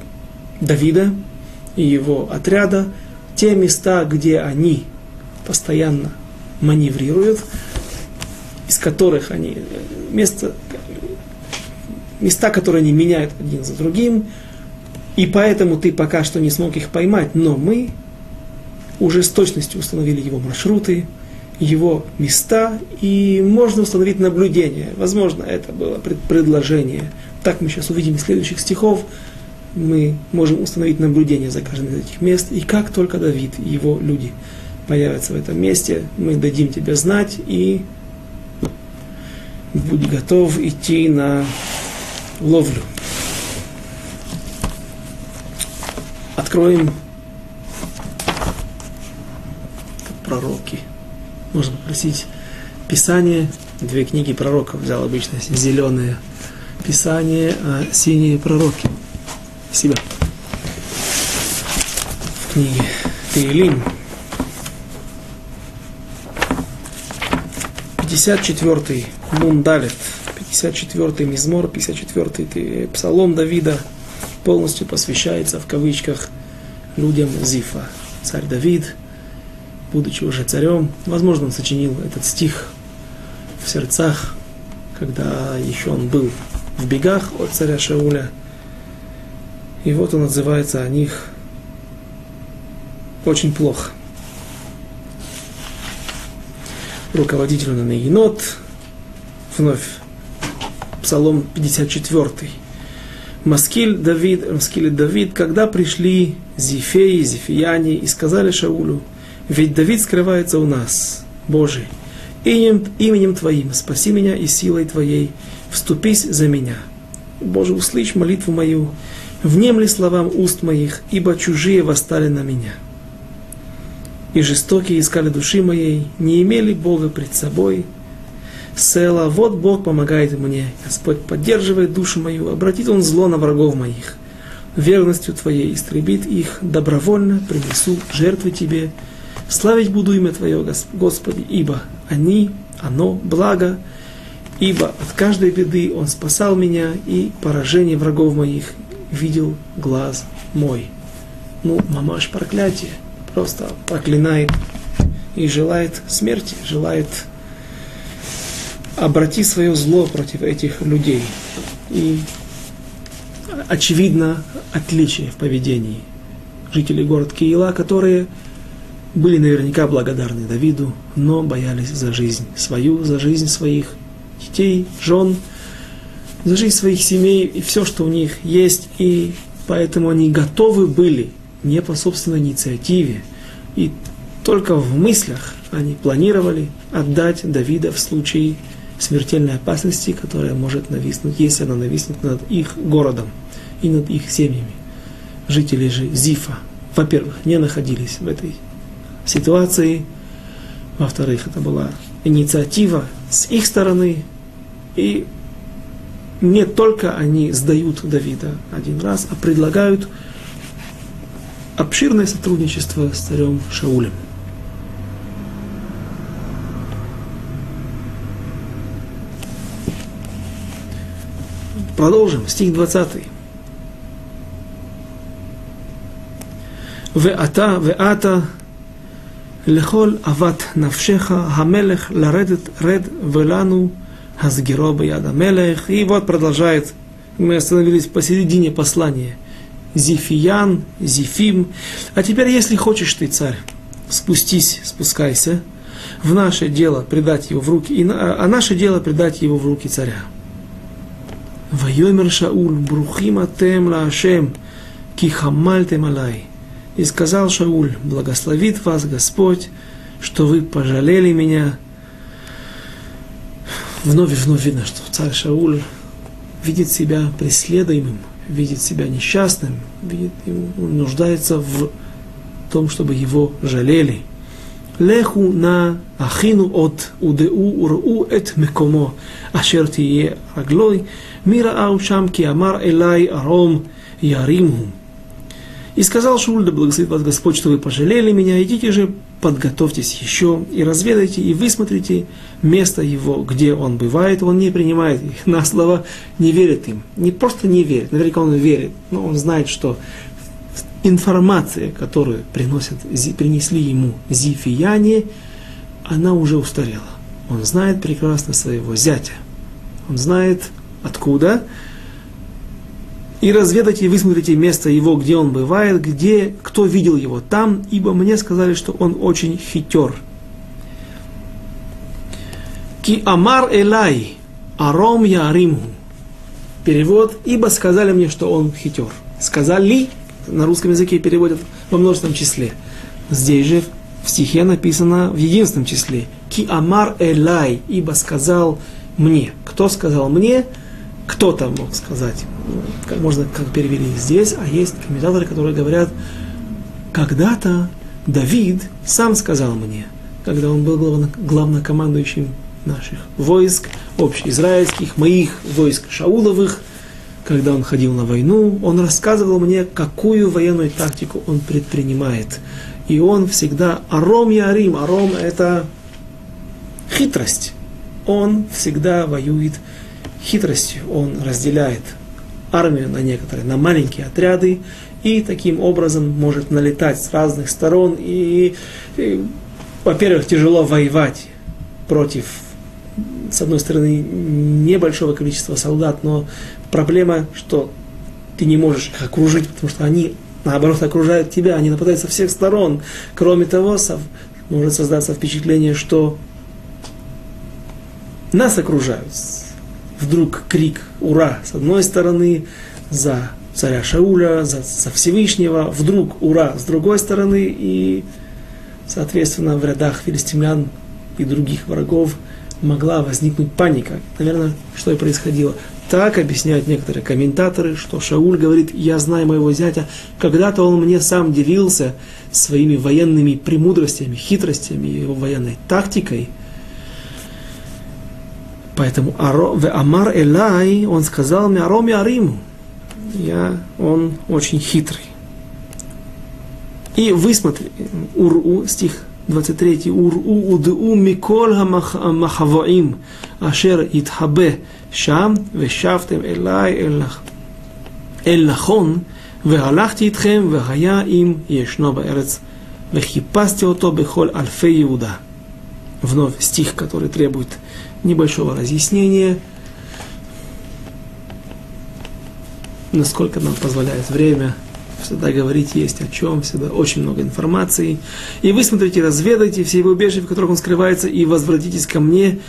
Давида и его отряда, те места, где они постоянно маневрируют, из которых они, места, места, которые они меняют один за другим, и поэтому ты пока что не смог их поймать, но мы уже с точностью установили его маршруты, его места, и можно установить наблюдение. Возможно, это было предложение. Так мы сейчас увидим из следующих стихов. Мы можем установить наблюдение за каждым из этих мест. И как только Давид и его люди появятся в этом месте, мы дадим тебе знать и будь готов идти на ловлю. Откроем пророки. Можно попросить Писание, две книги пророков взял обычно зеленые Писание, а синие пророки. Себя. В книге Таилим, 54-й Мундалет, 54-й Мизмор, 54-й Псалом Давида полностью посвящается в кавычках людям Зифа. Царь Давид, будучи уже царем, возможно, он сочинил этот стих в сердцах, когда еще он был в бегах от царя Шауля. И вот он отзывается о них очень плохо – руководителю на Нагинот, вновь Псалом 54. Маскиль Давид, Маскиль Давид, когда пришли Зифеи, Зифияне и сказали Шаулю, ведь Давид скрывается у нас, Божий, именем, именем Твоим, спаси меня и силой Твоей, вступись за меня. Боже, услышь молитву мою, внемли словам уст моих, ибо чужие восстали на меня и жестокие искали души моей, не имели Бога пред собой. Села, вот Бог помогает мне, Господь поддерживает душу мою, обратит Он зло на врагов моих. Верностью Твоей истребит их, добровольно принесу жертвы Тебе. Славить буду имя Твое, Господи, ибо они, оно, благо, ибо от каждой беды Он спасал меня, и поражение врагов моих видел глаз мой. Ну, мамаш проклятие просто проклинает и желает смерти, желает обратить свое зло против этих людей. И очевидно отличие в поведении жителей города Киила, которые были наверняка благодарны Давиду, но боялись за жизнь свою, за жизнь своих детей, жен, за жизнь своих семей и все, что у них есть, и поэтому они готовы были не по собственной инициативе. И только в мыслях они планировали отдать Давида в случае смертельной опасности, которая может нависнуть, если она нависнет над их городом и над их семьями. Жители же Зифа, во-первых, не находились в этой ситуации, во-вторых, это была инициатива с их стороны, и не только они сдают Давида один раз, а предлагают обширное сотрудничество с царем Шаулем. Продолжим, стих 20. ואתה ואתה לכל אבת נפשך המלך לרדת רד ולנו הסגירו ביד המלך. И вот продолжает, мы остановились посередине послания – Зифиян, Зифим. А теперь, если хочешь ты, царь, спустись, спускайся, в наше дело предать его в руки, и, а наше дело предать его в руки царя. Вайомер Шауль, брухим атем лаашем, ки хамальтем алай. И сказал Шауль, благословит вас Господь, что вы пожалели меня. Вновь и вновь видно, что царь Шауль видит себя преследуемым, видит себя несчастным, видит, он нуждается в том, чтобы его жалели. Леху на ахину от удеу уру эт мекомо, ашер тие раглой, мира аушам ки амар элай аром яримху. И сказал Шауль, да благословит вас Господь, что вы пожалели меня, идите же, подготовьтесь еще и разведайте, и высмотрите место его, где он бывает. Он не принимает их на слова, не верит им. Не просто не верит, наверняка он верит, но он знает, что информация, которую приносят, принесли ему зифияне, она уже устарела. Он знает прекрасно своего зятя. Он знает откуда, и разведайте и высмотрите место его, где он бывает, где, кто видел его там, ибо мне сказали, что он очень хитер. Ки амар элай, аром я ариму. Перевод, ибо сказали мне, что он хитер. Сказали, на русском языке переводят во множественном числе. Здесь же в стихе написано в единственном числе. Ки амар элай, ибо сказал мне. Кто сказал мне? Кто-то мог сказать как можно как перевели здесь, а есть комментаторы, которые говорят, когда-то Давид сам сказал мне, когда он был главно, главнокомандующим наших войск, общеизраильских, моих войск Шауловых, когда он ходил на войну, он рассказывал мне, какую военную тактику он предпринимает. И он всегда аром и арим, аром это хитрость. Он всегда воюет хитростью, он разделяет армию на некоторые, на маленькие отряды, и таким образом может налетать с разных сторон. И, и во-первых, тяжело воевать против, с одной стороны, небольшого количества солдат, но проблема, что ты не можешь их окружить, потому что они, наоборот, окружают тебя, они нападают со всех сторон. Кроме того, может создаться впечатление, что нас окружают вдруг крик «Ура!» с одной стороны, за царя Шауля, за, за Всевышнего, вдруг «Ура!» с другой стороны, и, соответственно, в рядах филистимлян и других врагов могла возникнуть паника. Наверное, что и происходило. Так объясняют некоторые комментаторы, что Шауль говорит, я знаю моего зятя, когда-то он мне сам делился своими военными премудростями, хитростями, его военной тактикой – Поэтому в Амар Элай он сказал мне Аром Ариму. Я, он очень хитрый. И высмотри, Уру, стих 23, Уру уду микол хамахавоим, ашер итхабе шам, ושבתם אליי אל נכון, והלכתי איתכם, והיה אם ישנו בארץ, וחיפשתי אותו בכל אלפי יהודה. Вновь стих, который требует небольшого разъяснения, насколько нам позволяет время. Всегда говорить есть о чем, всегда очень много информации. И вы смотрите, разведайте все его убежища, в которых он скрывается, и возвратитесь ко мне,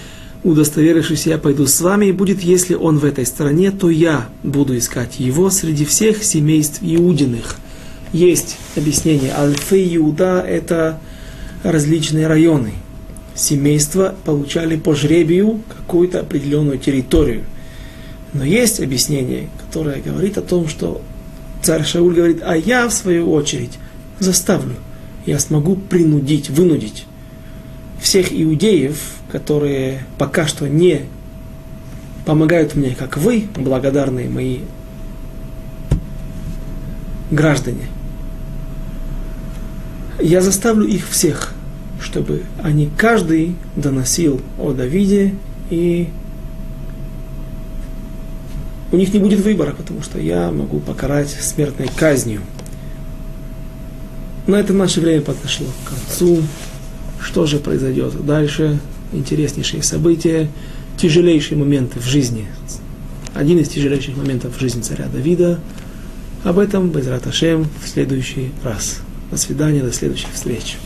удостоверившись, я пойду с вами, и будет, если он в этой стране, то я буду искать его среди всех семейств Иудиных. Есть объяснение. Альфы Иуда – это различные районы – семейства получали по жребию какую-то определенную территорию. Но есть объяснение, которое говорит о том, что царь Шауль говорит, а я в свою очередь заставлю, я смогу принудить, вынудить всех иудеев, которые пока что не помогают мне, как вы, благодарные мои граждане, я заставлю их всех чтобы они каждый доносил о Давиде, и у них не будет выбора, потому что я могу покарать смертной казнью. На это наше время подошло к концу. Что же произойдет дальше? Интереснейшие события, тяжелейшие моменты в жизни. Один из тяжелейших моментов в жизни царя Давида. Об этом, Безрат Ашем, в следующий раз. До свидания, до следующих встреч.